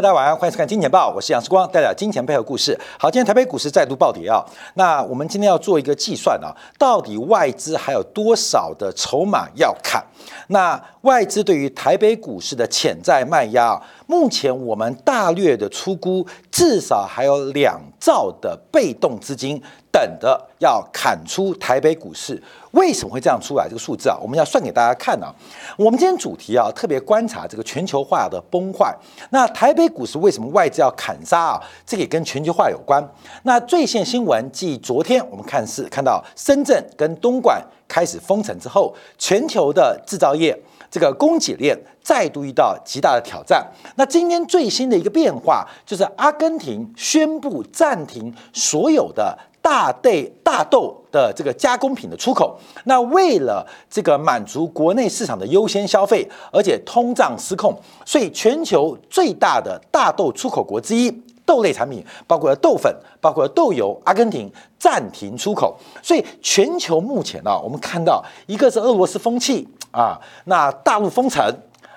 大家晚上欢迎收看《金钱报》，我是杨世光，带来金钱背后故事。好，今天台北股市再度暴跌啊。那我们今天要做一个计算啊，到底外资还有多少的筹码要看？那外资对于台北股市的潜在卖压，目前我们大略的出估，至少还有两兆的被动资金。等着要砍出台北股市，为什么会这样出来？这个数字啊，我们要算给大家看啊。我们今天主题啊，特别观察这个全球化的崩坏。那台北股市为什么外资要砍杀啊？这个也跟全球化有关。那最新新闻，继昨天我们看是看到深圳跟东莞开始封城之后，全球的制造业这个供给链再度遇到极大的挑战。那今天最新的一个变化，就是阿根廷宣布暂停所有的。大豆大豆的这个加工品的出口，那为了这个满足国内市场的优先消费，而且通胀失控，所以全球最大的大豆出口国之一，豆类产品包括了豆粉，包括了豆油，阿根廷暂停出口。所以全球目前呢，我们看到一个是俄罗斯封气啊，那大陆封城，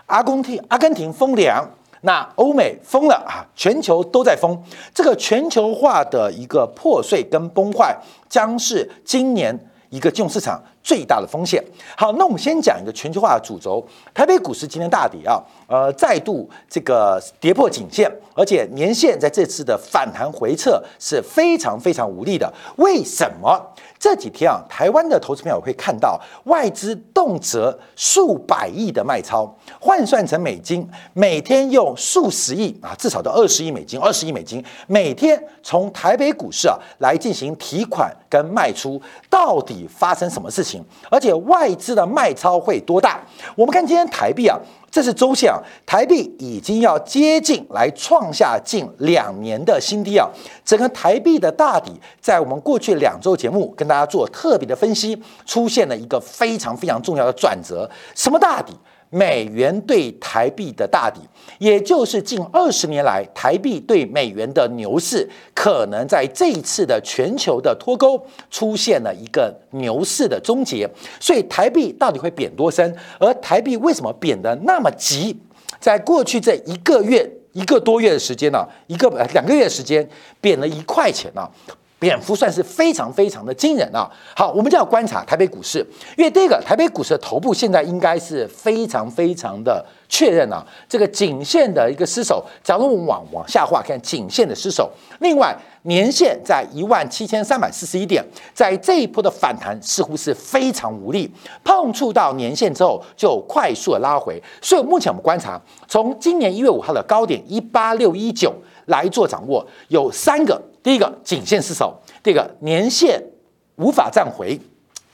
阿根廷阿根廷封粮。那欧美封了啊！全球都在封，这个全球化的一个破碎跟崩坏，将是今年一个金融市场最大的风险。好，那我们先讲一个全球化的主轴，台北股市今天大跌啊，呃，再度这个跌破颈线，而且年线在这次的反弹回撤是非常非常无力的。为什么？这几天啊，台湾的投资朋友会看到外资动辄数百亿的卖超，换算成美金，每天用数十亿啊，至少到二十亿美金，二十亿美金每天从台北股市啊来进行提款跟卖出，到底发生什么事情？而且外资的卖超会多大？我们看今天台币啊。这是周线啊，台币已经要接近来创下近两年的新低啊。整个台币的大底，在我们过去两周节目跟大家做特别的分析，出现了一个非常非常重要的转折。什么大底？美元对台币的大底，也就是近二十年来台币对美元的牛市，可能在这一次的全球的脱钩出现了一个牛市的终结。所以台币到底会贬多深？而台币为什么贬得那么急？在过去这一个月一个多月的时间呢，一个两个月的时间贬了一块钱呢？蝙蝠算是非常非常的惊人啊！好，我们就要观察台北股市，因为第一个，台北股市的头部现在应该是非常非常的确认啊，这个颈线的一个失守，假如我们往往下画看颈线的失守，另外年线在一万七千三百四十一点，在这一波的反弹似乎是非常无力，碰触到年线之后就快速的拉回，所以目前我们观察，从今年一月五号的高点一八六一九来做掌握，有三个。第一个颈线失守，第二个年线无法站回，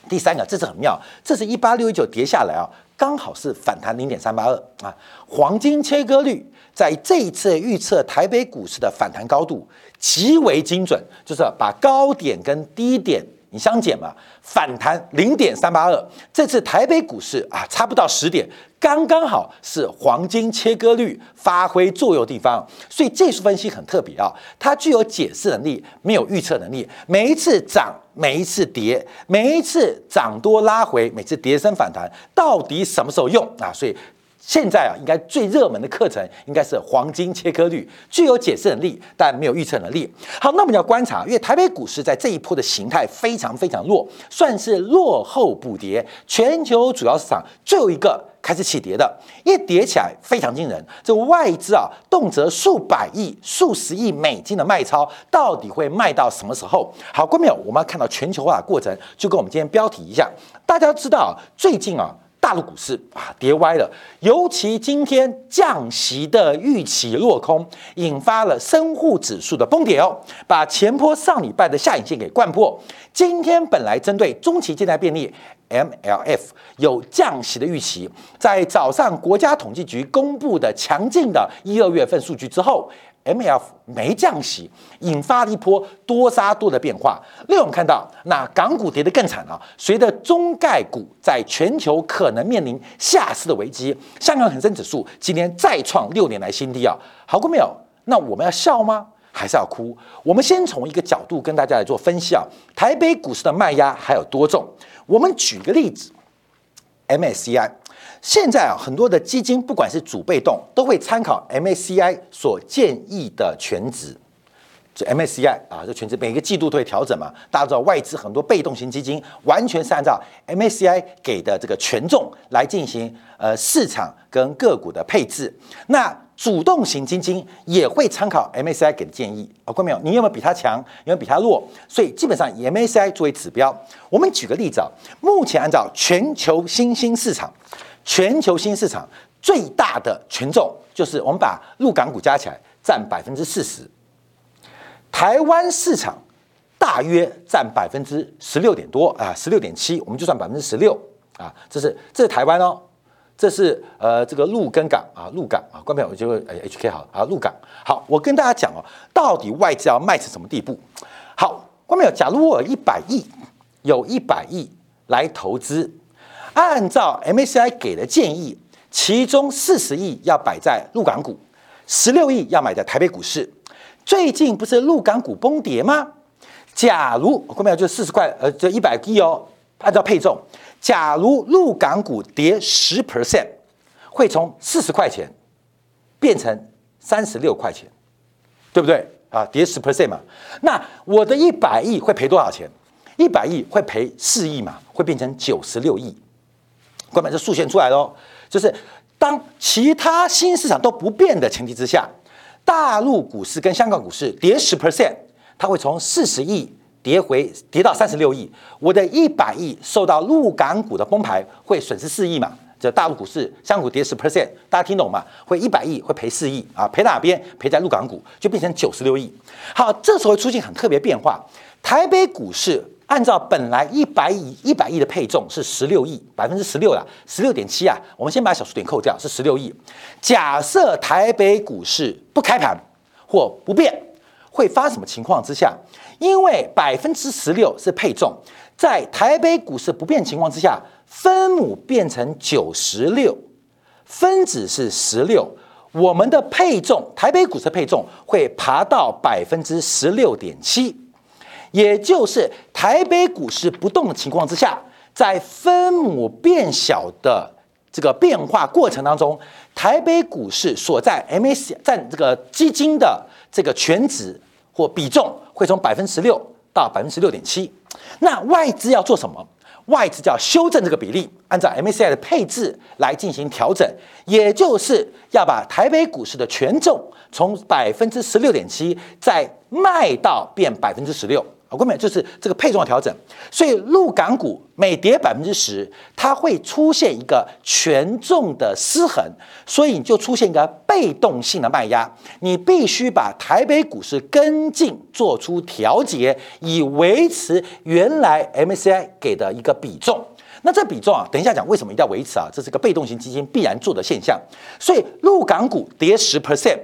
第三个这是很妙，这是一八六一九跌下来啊，刚好是反弹零点三八二啊，黄金切割率在这一次预测台北股市的反弹高度极为精准，就是把高点跟低点。你相减嘛，反弹零点三八二，这次台北股市啊，差不到十点，刚刚好是黄金切割率发挥作用地方，所以技术分析很特别啊，它具有解释能力，没有预测能力。每一次涨，每一次跌，每一次涨多拉回，每次跌升反弹，到底什么时候用啊？所以。现在啊，应该最热门的课程应该是黄金切割率，具有解释能力，但没有预测能力。好，那我们要观察，因为台北股市在这一波的形态非常非常弱，算是落后补跌。全球主要市场最后一个开始起跌的，一跌起来非常惊人。这外资啊，动辄数百亿、数十亿美金的卖超，到底会卖到什么时候？好，观众朋友，我们要看到全球化的过程，就跟我们今天标题一样，大家知道最近啊。大陆股市啊跌歪了，尤其今天降息的预期落空，引发了深沪指数的崩跌哦，把前坡上礼拜的下影线给灌破。今天本来针对中期借贷便利 MLF 有降息的预期，在早上国家统计局公布的强劲的一二月份数据之后。M F 没降息，引发了一波多杀多的变化。另外，我们看到那港股跌得更惨了。随着中概股在全球可能面临下市的危机，香港恒生指数今天再创六年来新低啊！好过没有？那我们要笑吗？还是要哭？我们先从一个角度跟大家来做分析啊。台北股市的卖压还有多重？我们举个例子 MSCI。现在啊，很多的基金不管是主被动，都会参考 MSCI 所建议的全值。就 MSCI 啊，这全值每个季度都会调整嘛。大家知道外资很多被动型基金完全是按照 MSCI 给的这个权重来进行呃市场跟个股的配置。那主动型基金也会参考 MSCI 给的建议啊，看没有？你有没有比它强？有没有比它弱？所以基本上以 MSCI 作为指标。我们举个例子啊，目前按照全球新兴市场，全球新市场最大的权重就是我们把陆港股加起来占百分之四十。台湾市场大约占百分之十六点多啊，十六点七，我们就算百分之十六啊，这是这是台湾哦，这是呃这个陆根港啊，陆港啊，关朋友就会 HK 好啊，陆港好，我跟大家讲哦，到底外资要卖成什么地步？好，关朋友，假如我有一百亿有一百亿来投资，按照 MSCI 给的建议，其中四十亿要摆在陆港股，十六亿要买在台北股市。最近不是陆港股崩跌吗？假如股票就四十块，呃，就一百亿哦，按照配重，假如陆港股跌十 percent，会从四十块钱变成三十六块钱，对不对啊？跌十 percent 嘛，那我的一百亿会赔多少钱？一百亿会赔四亿嘛，会变成九十六亿。关门这数线出来喽，就是当其他新市场都不变的前提之下。大陆股市跟香港股市跌十 percent，它会从四十亿跌回跌到三十六亿。我的一百亿受到陆港股的崩盘，会损失四亿嘛？这大陆股市、香港股跌十 percent，大家听懂吗？会一百亿会赔四亿啊？赔哪边？赔在陆港股，就变成九十六亿。好，这时候出现很特别变化，台北股市。按照本来一百亿一百亿的配重是十六亿百分之十六了，十六点七啊，我们先把小数点扣掉，是十六亿。假设台北股市不开盘或不变，会发什么情况之下？因为百分之十六是配重，在台北股市不变情况之下，分母变成九十六，分子是十六，我们的配重台北股市配重会爬到百分之十六点七。也就是台北股市不动的情况之下，在分母变小的这个变化过程当中，台北股市所在 MAC 占这个基金的这个全值或比重会从百分之十六到百分之十六点七。那外资要做什么？外资就要修正这个比例，按照 MACI 的配置来进行调整，也就是要把台北股市的权重从百分之十六点七再卖到变百分之十六。我根本就是这个配重的调整，所以陆港股每跌百分之十，它会出现一个权重的失衡，所以你就出现一个被动性的卖压，你必须把台北股市跟进做出调节，以维持原来 MSCI 给的一个比重。那这比重啊，等一下讲为什么一定要维持啊，这是个被动型基金必然做的现象。所以陆港股跌十 percent，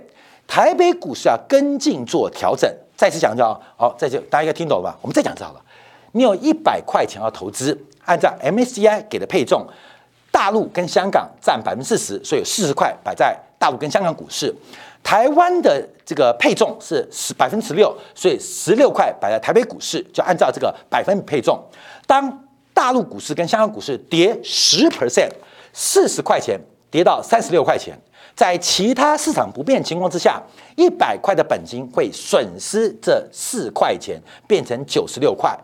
台北股市要跟进做调整。再次强调，好，再就大家应该听懂了吧？我们再讲一次好了。你有一百块钱要投资，按照 MSCI 给的配重，大陆跟香港占百分之四十，所以四十块摆在大陆跟香港股市。台湾的这个配重是十百分之十六，所以十六块摆在台北股市，就按照这个百分比配重。当大陆股市跟香港股市跌十 percent，四十块钱跌到三十六块钱。在其他市场不变情况之下，一百块的本金会损失这四块钱，变成九十六块。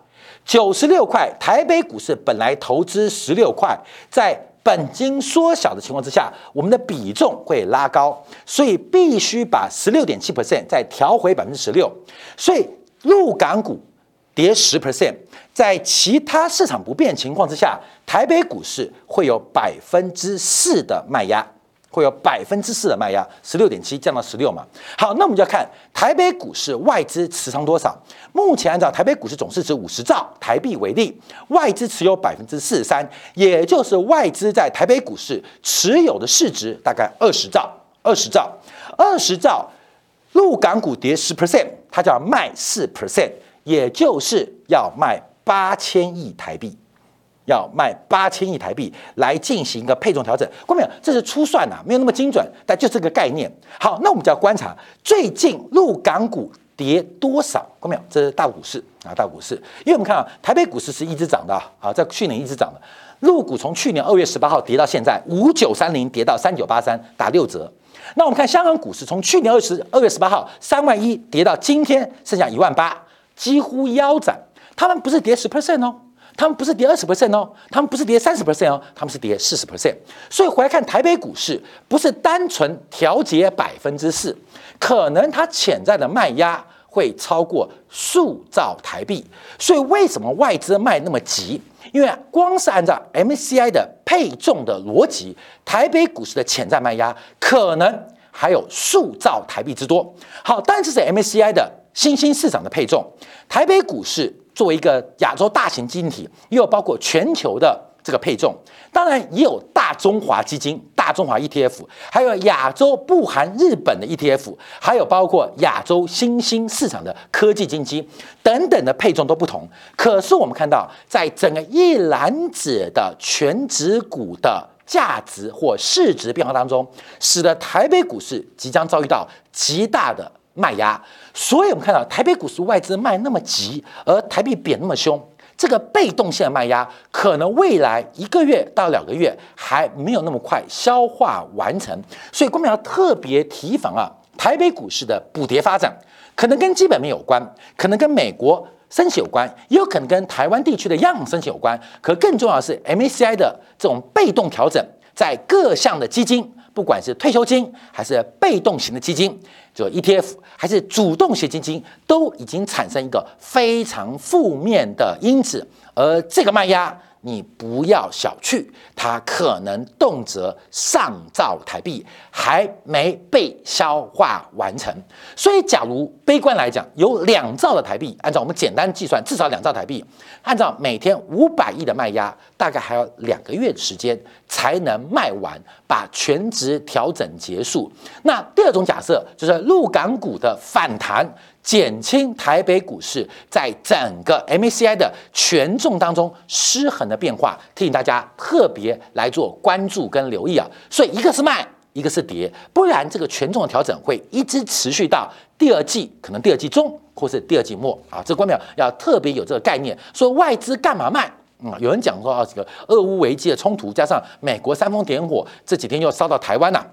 九十六块，台北股市本来投资十六块，在本金缩小的情况之下，我们的比重会拉高，所以必须把十六点七 percent 再调回百分之十六。所以陆港股跌十 percent，在其他市场不变情况之下，台北股市会有百分之四的卖压。会有百分之四的卖压，十六点七降到十六嘛。好，那我们就要看台北股市外资持仓多少。目前按照台北股市总市值五十兆台币为例，外资持有百分之四十三，也就是外资在台北股市持有的市值大概二十兆，二十兆，二十兆。陆港股跌十 percent，它就要卖四 percent，也就是要卖八千亿台币。要卖八千亿台币来进行一个配重调整，过没有？这是初算呐，没有那么精准，但就这个概念。好，那我们就要观察最近陆港股跌多少？看没有？这是大股市啊，大股市。因为我们看啊，台北股市是一直涨的啊，在去年一直涨的。陆股从去年二月十八号跌到现在五九三零，跌到三九八三，打六折。那我们看香港股市，从去年二十二月十八号三万一跌到今天剩下一万八，几乎腰斩。他们不是跌十 percent 哦，他们不是跌二十 percent 哦，他们不是跌三十 percent 哦，他们是跌四十 percent。所以回来看台北股市，不是单纯调节百分之四，可能它潜在的卖压会超过数兆台币。所以为什么外资卖那么急？因为光是按照 MCI 的配重的逻辑，台北股市的潜在卖压可能还有数兆台币之多。好，但这是 MCI 的新兴市场的配重，台北股市。作为一个亚洲大型基金体，也有包括全球的这个配重，当然也有大中华基金、大中华 ETF，还有亚洲不含日本的 ETF，还有包括亚洲新兴市场的科技基金等等的配重都不同。可是我们看到，在整个一篮子的全指股的价值或市值变化当中，使得台北股市即将遭遇到极大的。卖压，所以我们看到台北股市外资卖那么急，而台币贬那么凶，这个被动性的卖压可能未来一个月到两个月还没有那么快消化完成，所以我们要特别提防啊，台北股市的补跌发展可能跟基本面有关，可能跟美国升息有关，也有可能跟台湾地区的央行升息有关，可更重要的是 MACI 的这种被动调整，在各项的基金。不管是退休金还是被动型的基金，就 ETF 还是主动型基金，都已经产生一个非常负面的因子，而这个卖压。你不要小觑，它可能动辄上兆台币还没被消化完成。所以，假如悲观来讲，有两兆的台币，按照我们简单计算，至少两兆台币，按照每天五百亿的卖压，大概还要两个月的时间才能卖完，把全值调整结束。那第二种假设就是陆港股的反弹。减轻台北股市在整个 MACI 的权重当中失衡的变化，提醒大家特别来做关注跟留意啊。所以一个是卖，一个是跌，不然这个权重的调整会一直持续到第二季，可能第二季中或是第二季末啊。这关表要特别有这个概念，说外资干嘛卖？嗯，有人讲说啊，这个俄乌危机的冲突加上美国煽风点火，这几天又烧到台湾了。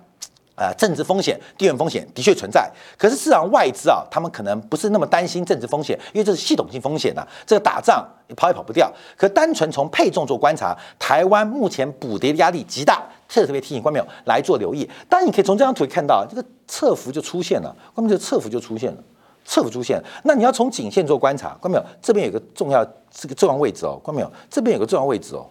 呃，政治风险、地缘风险的确存在，可是市场外资啊，他们可能不是那么担心政治风险，因为这是系统性风险呐。这个打仗跑也跑不掉。可单纯从配重做观察，台湾目前补跌的压力极大，特别特别提醒观众来做留意。当然，你可以从这张图看到，这个侧幅就出现了，观众这个侧幅就出现了，侧幅出现。那你要从颈线做观察，观众这边有个重要这个重要位置哦，观众这边有个重要位置哦。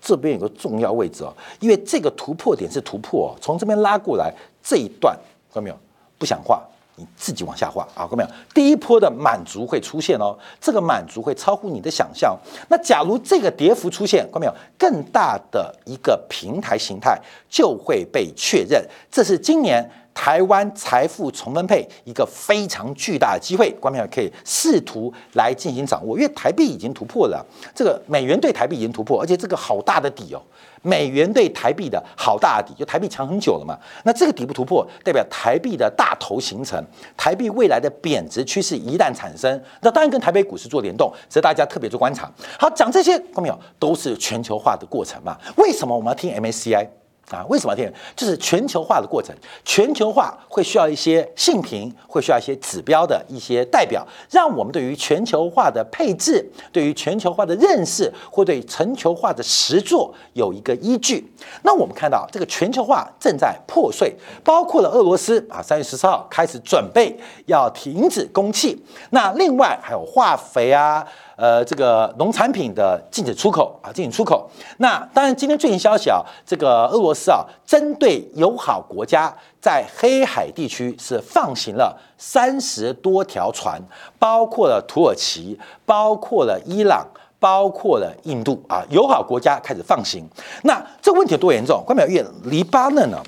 这边有个重要位置哦，因为这个突破点是突破，从这边拉过来这一段，看到没有？不想画，你自己往下画啊，看到没有？第一波的满足会出现哦，这个满足会超乎你的想象。那假如这个跌幅出现，看到没有？更大的一个平台形态就会被确认，这是今年。台湾财富重分配一个非常巨大的机会，观众可以试图来进行掌握。因为台币已经突破了，这个美元对台币已经突破，而且这个好大的底哦，美元对台币的好大的底，就台币强很久了嘛。那这个底部突破，代表台币的大头形成，台币未来的贬值趋势一旦产生，那当然跟台北股市做联动，所以大家特别做观察。好，讲这些，观众都是全球化的过程嘛？为什么我们要听 MACI？啊，为什么听？就是全球化的过程，全球化会需要一些性评，会需要一些指标的一些代表，让我们对于全球化的配置，对于全球化的认识，或对全球化的实作有一个依据。那我们看到这个全球化正在破碎，包括了俄罗斯啊，三月十四号开始准备要停止供气。那另外还有化肥啊。呃，这个农产品的禁止出口啊，禁止出口。那当然，今天最新消息啊，这个俄罗斯啊，针对友好国家在黑海地区是放行了三十多条船，包括了土耳其，包括了伊朗，包括了印度啊，友好国家开始放行。那这个问题有多严重？关淼月，黎巴嫩呢？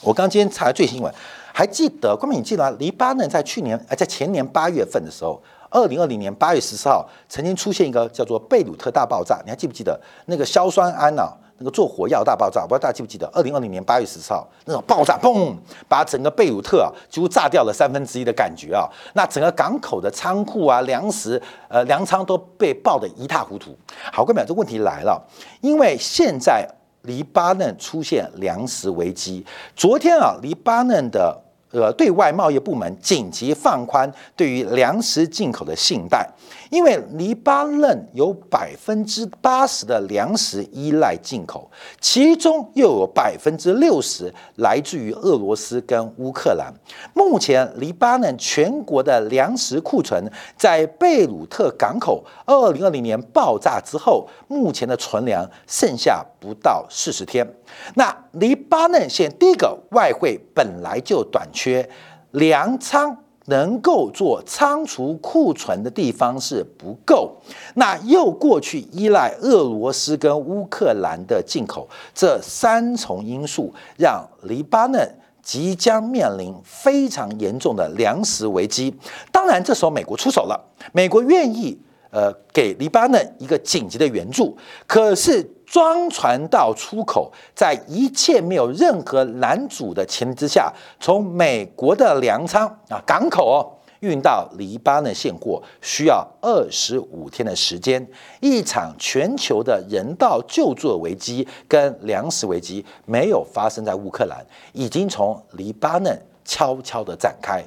我刚今天查最新闻，还记得关淼，你记得？黎巴嫩在去年呃，在前年八月份的时候。二零二零年八月十四号曾经出现一个叫做贝鲁特大爆炸，你还记不记得那个硝酸铵啊？那个做火药大爆炸，不知道大家记不记得？二零二零年八月十四号那种爆炸，嘣，把整个贝鲁特啊几乎炸掉了三分之一的感觉啊！那整个港口的仓库啊、粮食、呃粮仓都被爆得一塌糊涂。好，各位，这问题来了，因为现在黎巴嫩出现粮食危机，昨天啊，黎巴嫩的。呃，对外贸易部门紧急放宽对于粮食进口的信贷，因为黎巴嫩有百分之八十的粮食依赖进口，其中又有百分之六十来自于俄罗斯跟乌克兰。目前，黎巴嫩全国的粮食库存在贝鲁特港口二零二零年爆炸之后，目前的存粮剩下不到四十天。那黎巴嫩现第一个外汇本来就短缺。缺粮仓能够做仓储库存的地方是不够，那又过去依赖俄罗斯跟乌克兰的进口，这三重因素让黎巴嫩即将面临非常严重的粮食危机。当然，这时候美国出手了，美国愿意呃给黎巴嫩一个紧急的援助，可是。装船到出口，在一切没有任何拦阻的前提之下，从美国的粮仓啊港口哦运到黎巴嫩现货，需要二十五天的时间。一场全球的人道救助危机跟粮食危机没有发生在乌克兰，已经从黎巴嫩悄悄的展开。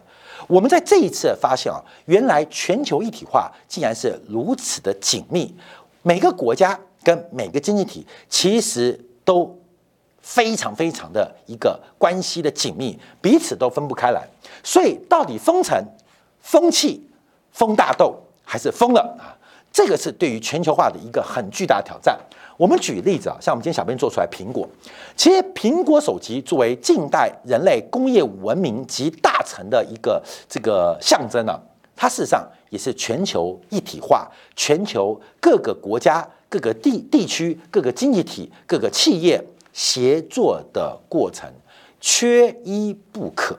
我们在这一次发现啊，原来全球一体化竟然是如此的紧密，每个国家。跟每个经济体其实都非常非常的一个关系的紧密，彼此都分不开来。所以到底封城、封气、封大豆还是封了啊？这个是对于全球化的一个很巨大的挑战。我们举例子啊，像我们今天小编做出来苹果，其实苹果手机作为近代人类工业文明集大成的一个这个象征呢，它事实上也是全球一体化、全球各个国家。各个地地区、各个经济体、各个企业协作的过程，缺一不可，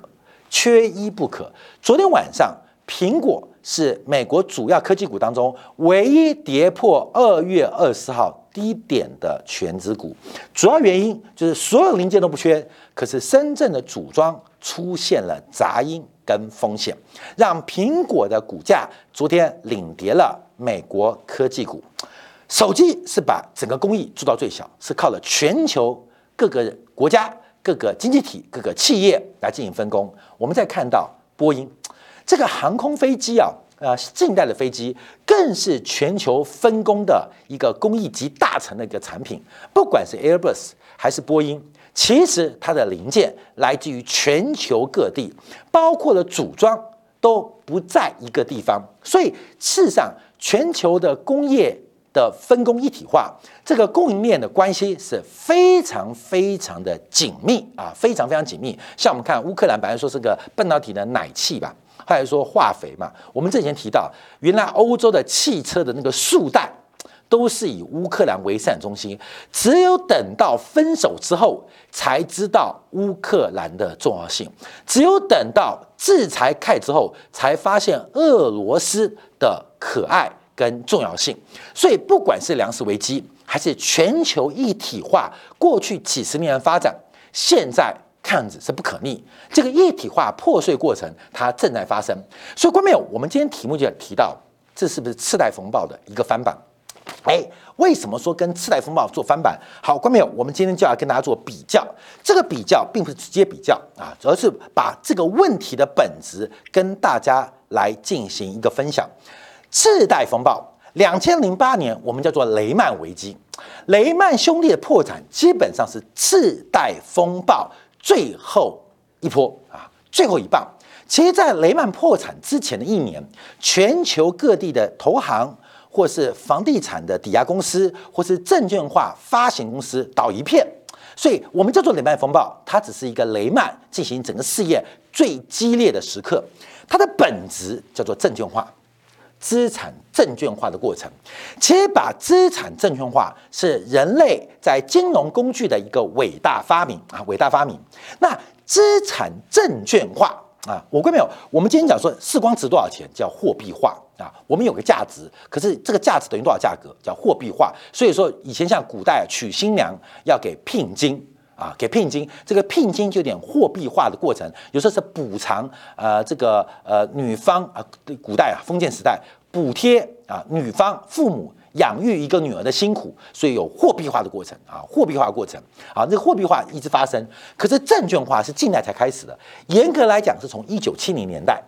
缺一不可。昨天晚上，苹果是美国主要科技股当中唯一跌破二月二十号低点的全指股，主要原因就是所有零件都不缺，可是深圳的组装出现了杂音跟风险，让苹果的股价昨天领跌了美国科技股。手机是把整个工艺做到最小，是靠了全球各个国家、各个经济体、各个企业来进行分工。我们再看到波音这个航空飞机啊，呃，近代的飞机更是全球分工的一个工艺集大成的一个产品。不管是 Airbus 还是波音，其实它的零件来自于全球各地，包括了组装都不在一个地方。所以事实上，全球的工业。的分工一体化，这个供应链的关系是非常非常的紧密啊，非常非常紧密。像我们看乌克兰，本来说是个半导体的奶气吧，后来说化肥嘛。我们之前提到，原来欧洲的汽车的那个束带都是以乌克兰为生产中心，只有等到分手之后，才知道乌克兰的重要性；只有等到制裁开之后，才发现俄罗斯的可爱。跟重要性，所以不管是粮食危机，还是全球一体化，过去几十年的发展，现在看样子是不可逆。这个一体化破碎过程，它正在发生。所以，观众朋友，我们今天题目就提到，这是不是次贷风暴的一个翻版？哎，为什么说跟次贷风暴做翻版？好，观众朋友，我们今天就要跟大家做比较。这个比较并不是直接比较啊，而是把这个问题的本质跟大家来进行一个分享。次贷风暴，两千零八年我们叫做雷曼危机，雷曼兄弟的破产基本上是次贷风暴最后一波啊，最后一棒。其实，在雷曼破产之前的一年，全球各地的投行或是房地产的抵押公司或是证券化发行公司倒一片，所以我们叫做雷曼风暴，它只是一个雷曼进行整个事业最激烈的时刻，它的本质叫做证券化。资产证券化的过程，其实把资产证券化是人类在金融工具的一个伟大发明啊，伟大发明。那资产证券化啊，我关没有？我们今天讲说，视光值多少钱叫货币化啊？我们有个价值，可是这个价值等于多少价格叫货币化？所以说，以前像古代娶新娘要给聘金啊，给聘金，这个聘金就有点货币化的过程，有时候是补偿呃这个呃女方啊，古代啊封建时代补贴啊女方父母。养育一个女儿的辛苦，所以有货币化的过程啊，货币化过程啊，这个货币化一直发生。可是证券化是近代才开始的，严格来讲是从一九七零年代，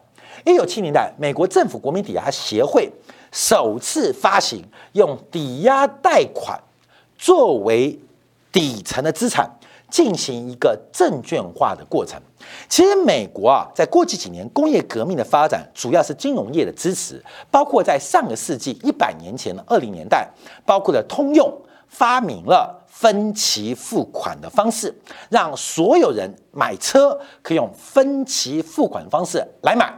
一九七零代美国政府国民抵押协会首次发行用抵押贷款作为底层的资产。进行一个证券化的过程。其实美国啊，在过去几年工业革命的发展，主要是金融业的支持，包括在上个世纪一百年前的二零年代，包括了通用发明了分期付款的方式，让所有人买车可以用分期付款的方式来买。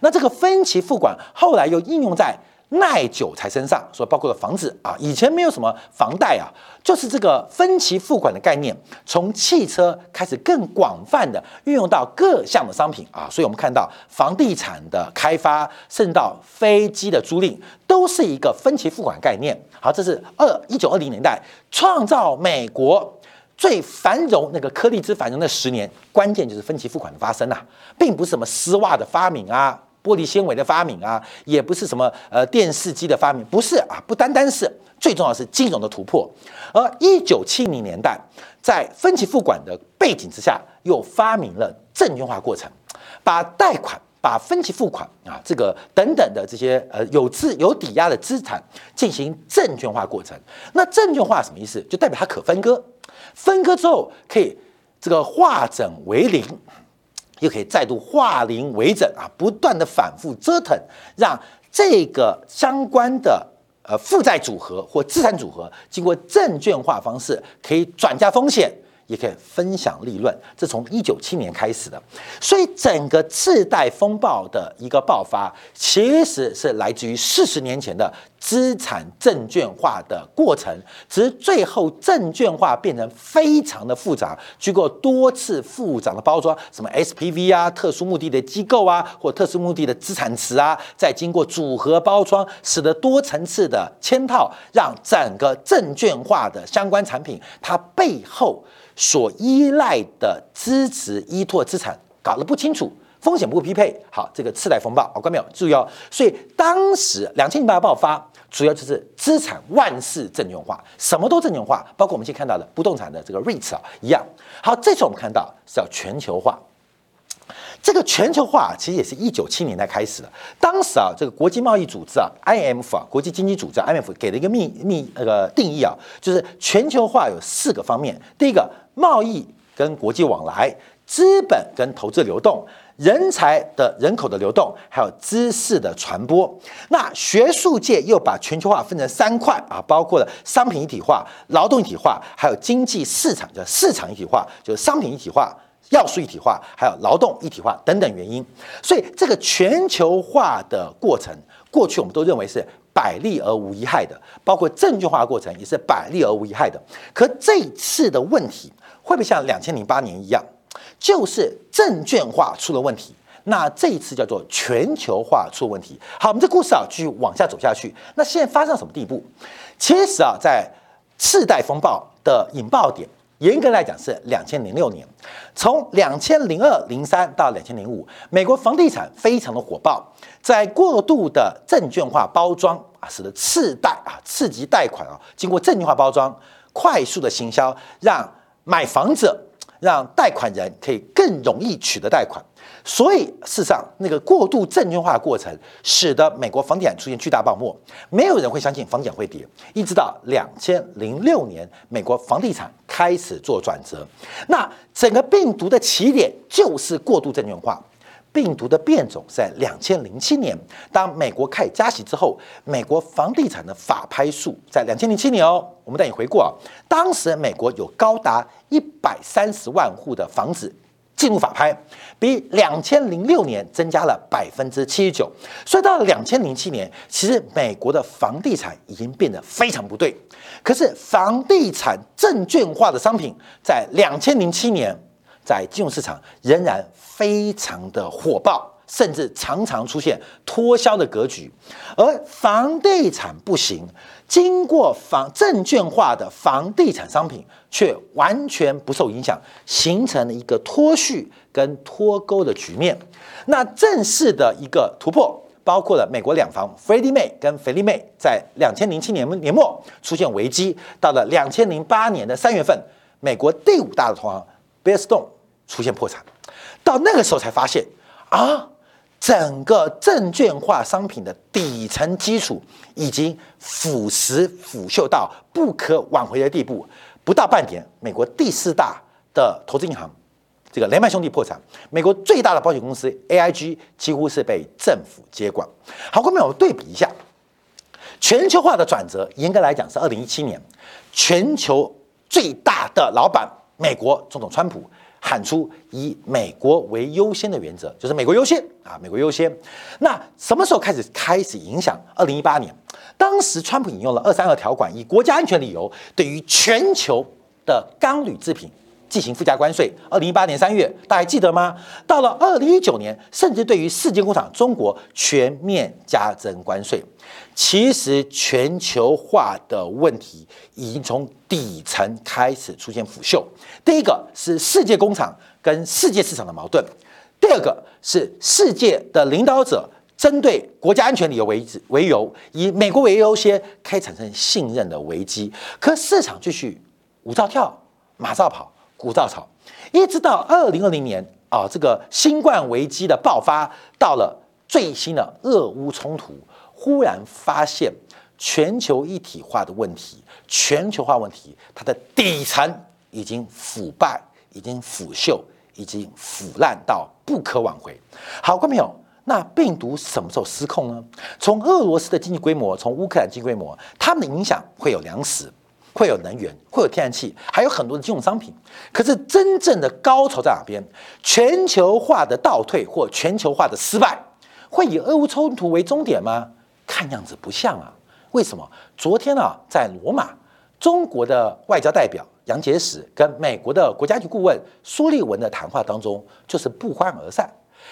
那这个分期付款后来又应用在。耐久才身上，所以包括了房子啊，以前没有什么房贷啊，就是这个分期付款的概念，从汽车开始更广泛的运用到各项的商品啊，所以我们看到房地产的开发，甚至到飞机的租赁，都是一个分期付款概念。好，这是二一九二零年代创造美国最繁荣那个颗粒之繁荣的十年，关键就是分期付款的发生呐，并不是什么丝袜的发明啊。玻璃纤维的发明啊，也不是什么呃电视机的发明，不是啊，不单单是，最重要是金融的突破。而一九七零年代，在分期付款的背景之下，又发明了证券化过程，把贷款、把分期付款啊这个等等的这些呃有资有抵押的资产进行证券化过程。那证券化什么意思？就代表它可分割，分割之后可以这个化整为零。又可以再度化零为整啊，不断的反复折腾，让这个相关的呃负债组合或资产组合经过证券化方式，可以转嫁风险。也可以分享利润，这从一九七年开始的，所以整个次贷风暴的一个爆发，其实是来自于四十年前的资产证券化的过程，只是最后证券化变成非常的复杂，经过多次复杂的包装，什么 SPV 啊、特殊目的的机构啊，或特殊目的的资产池啊，再经过组合包装，使得多层次的嵌套，让整个证券化的相关产品，它背后。所依赖的支持依托资产搞得不清楚，风险不匹配。好，这个次贷风暴，好，看没有？注意哦。所以当时两千零八爆发，主要就是资产万事证券化，什么都证券化，包括我们现在看到的不动产的这个 REITs 啊一样。好，这次我们看到是要全球化。这个全球化其实也是一九七年代开始的。当时啊，这个国际贸易组织啊，IMF 啊，国际经济组织 IMF 给了一个秘秘那个定义啊，就是全球化有四个方面。第一个，贸易跟国际往来，资本跟投资流动，人才的人口的流动，还有知识的传播。那学术界又把全球化分成三块啊，包括了商品一体化、劳动一体化，还有经济市场叫市场一体化，就是商品一体化。要素一体化，还有劳动一体化等等原因，所以这个全球化的过程，过去我们都认为是百利而无一害的，包括证券化过程也是百利而无一害的。可这次的问题会不会像两千零八年一样，就是证券化出了问题？那这一次叫做全球化出问题。好，我们这故事啊继续往下走下去。那现在发生什么地步？其实啊，在次贷风暴的引爆点。严格来讲是两千零六年，从两千零二零三到两千零五，美国房地产非常的火爆，在过度的证券化包装啊，使得次贷啊、次级贷款啊，经过证券化包装，快速的行销，让买房者、让贷款人可以更容易取得贷款。所以，事实上，那个过度证券化的过程，使得美国房地产出现巨大泡沫，没有人会相信房地产会跌。一直到两千零六年，美国房地产开始做转折。那整个病毒的起点就是过度证券化。病毒的变种在两千零七年，当美国开始加息之后，美国房地产的法拍数在两千零七年哦，我们带你回顾啊，当时美国有高达一百三十万户的房子。进入法拍，比两千零六年增加了百分之七十九，所以到了两千零七年，其实美国的房地产已经变得非常不对。可是房地产证券化的商品在两千零七年在金融市场仍然非常的火爆，甚至常常出现脱销的格局，而房地产不行，经过房证券化的房地产商品却完全不受影响，形成了一个脱序跟脱钩的局面。那正式的一个突破。包括了美国两房 Freddie Mae 跟肥利妹，在两千零七年年末出现危机，到了两千零八年的三月份，美国第五大的投行 Bear Stone 出现破产，到那个时候才发现啊，整个证券化商品的底层基础已经腐蚀腐朽到不可挽回的地步，不到半年，美国第四大的投资银行。这个雷曼兄弟破产，美国最大的保险公司 AIG 几乎是被政府接管。好，后面我们对比一下，全球化的转折，严格来讲是二零一七年，全球最大的老板美国总统川普喊出以美国为优先的原则，就是美国优先啊，美国优先。那什么时候开始开始影响？二零一八年，当时川普引用了二三二条款，以国家安全理由，对于全球的钢铝制品。进行附加关税。二零一八年三月，大家还记得吗？到了二零一九年，甚至对于世界工厂中国全面加征关税。其实全球化的问题已经从底层开始出现腐朽。第一个是世界工厂跟世界市场的矛盾；第二个是世界的领导者针对国家安全理由为为由，以美国为优先，开始产生信任的危机。可市场继续舞照跳，马照跑。鼓噪草，一直到二零二零年啊，这个新冠危机的爆发，到了最新的俄乌冲突，忽然发现全球一体化的问题，全球化问题它的底层已经腐败，已经腐朽，已经腐烂到不可挽回。好，观众朋友，那病毒什么时候失控呢？从俄罗斯的经济规模，从乌克兰经济规模，它们的影响会有粮食。会有能源，会有天然气，还有很多的金融商品。可是真正的高潮在哪边？全球化的倒退或全球化的失败，会以俄乌冲突为终点吗？看样子不像啊。为什么？昨天啊，在罗马，中国的外交代表杨洁篪跟美国的国家级顾问苏利文的谈话当中，就是不欢而散。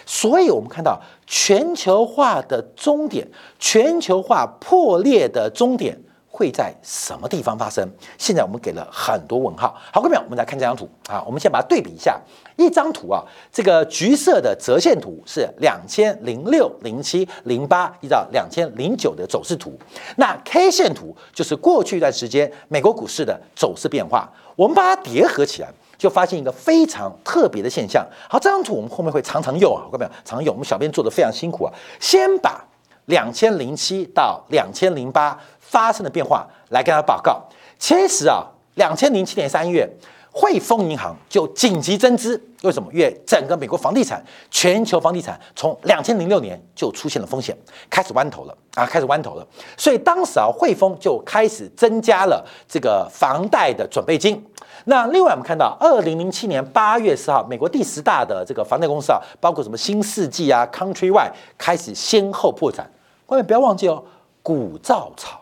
所以，我们看到全球化的终点，全球化破裂的终点。会在什么地方发生？现在我们给了很多问号。好，各位朋友，我们来看这张图啊。我们先把它对比一下。一张图啊，这个橘色的折线图是两千零六、零七、零八一到两千零九的走势图。那 K 线图就是过去一段时间美国股市的走势变化。我们把它叠合起来，就发现一个非常特别的现象。好，这张图我们后面会常常用啊，各位朋友，常用。我们小编做的非常辛苦啊，先把两千零七到两千零八。发生的变化来跟他报告。其实啊，两千零七年三月，汇丰银行就紧急增资。为什么？因为整个美国房地产、全球房地产从两千零六年就出现了风险，开始弯头了啊，开始弯头了。所以当时啊，汇丰就开始增加了这个房贷的准备金。那另外我们看到，二零零七年八月十号，美国第十大的这个房贷公司啊，包括什么新世纪啊、Countrywide 开始先后破产。各位不要忘记哦，股照炒。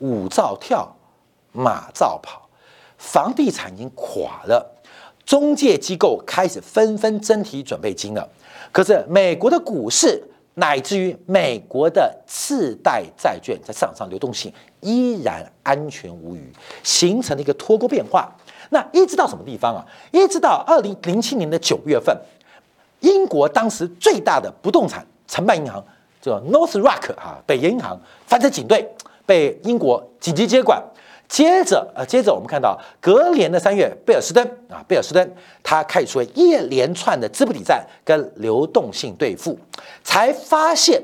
舞照跳，马照跑，房地产已经垮了，中介机构开始纷纷增提准备金了。可是美国的股市，乃至于美国的次贷债券在市场上流动性依然安全无虞，形成了一个脱钩变化。那一直到什么地方啊？一直到二零零七年的九月份，英国当时最大的不动产承办银行叫 North Rock 啊，北岩银行翻成警队。被英国紧急接管，接着呃，接着我们看到隔年的三月，贝尔斯登啊，贝尔斯登他开出了一连串的资不抵债跟流动性兑付，才发现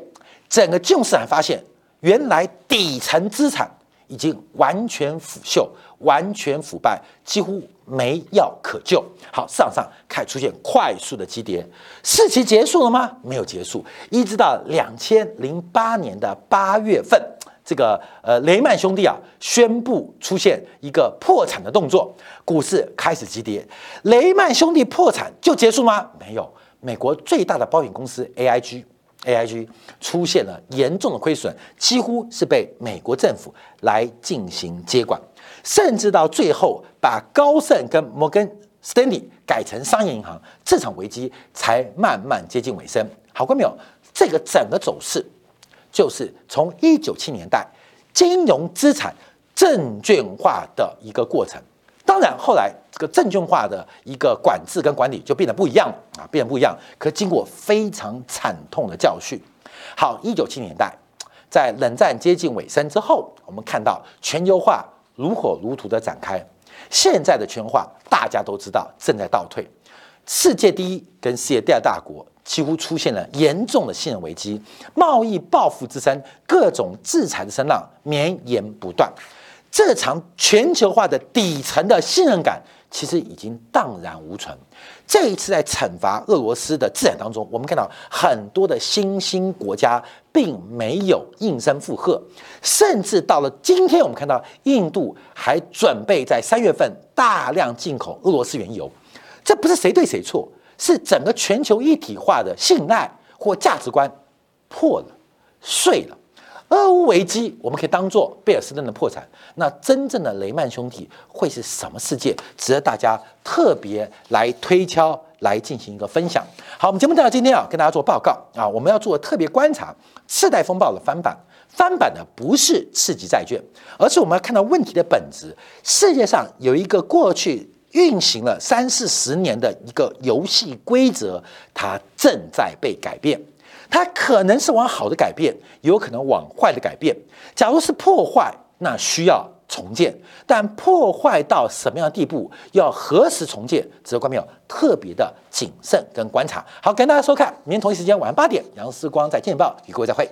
整个金融市场发现，原来底层资产已经完全腐朽、完全腐败，几乎没药可救。好，市场上开始出现快速的急跌，事情结束了吗？没有结束，一直到两千零八年的八月份。这个呃雷曼兄弟啊宣布出现一个破产的动作，股市开始急跌。雷曼兄弟破产就结束吗？没有，美国最大的保险公司 AIG，AIG 出现了严重的亏损，几乎是被美国政府来进行接管，甚至到最后把高盛跟摩根 Stanley 改成商业银行，这场危机才慢慢接近尾声。好过没有？这个整个走势就是从一九七年代金融资产证券化的一个过程。当然，后来这个证券化的一个管制跟管理就变得不一样了啊，变得不一样。可经过非常惨痛的教训，好，一九七年代在冷战接近尾声之后，我们看到全球化如火如荼的展开。现在的全球化大家都知道正在倒退，世界第一跟世界第二大国几乎出现了严重的信任危机，贸易报复之声，各种制裁的声浪绵延不断。这场全球化的底层的信任感其实已经荡然无存。这一次在惩罚俄罗斯的制裁当中，我们看到很多的新兴国家并没有应声附和，甚至到了今天，我们看到印度还准备在三月份大量进口俄罗斯原油。这不是谁对谁错，是整个全球一体化的信赖或价值观破了、碎了。俄乌危机，我们可以当做贝尔斯登的破产。那真正的雷曼兄弟会是什么世界？值得大家特别来推敲，来进行一个分享。好，我们节目到今天啊，跟大家做报告啊，我们要做特别观察次贷风暴的翻版。翻版的不是刺激债券，而是我们要看到问题的本质。世界上有一个过去运行了三四十年的一个游戏规则，它正在被改变。它可能是往好的改变，有可能往坏的改变。假如是破坏，那需要重建。但破坏到什么样的地步，要何时重建，值得观众特别的谨慎跟观察。好，感谢大家收看，明天同一时间晚上八点，杨思光在《见报》与各位再会。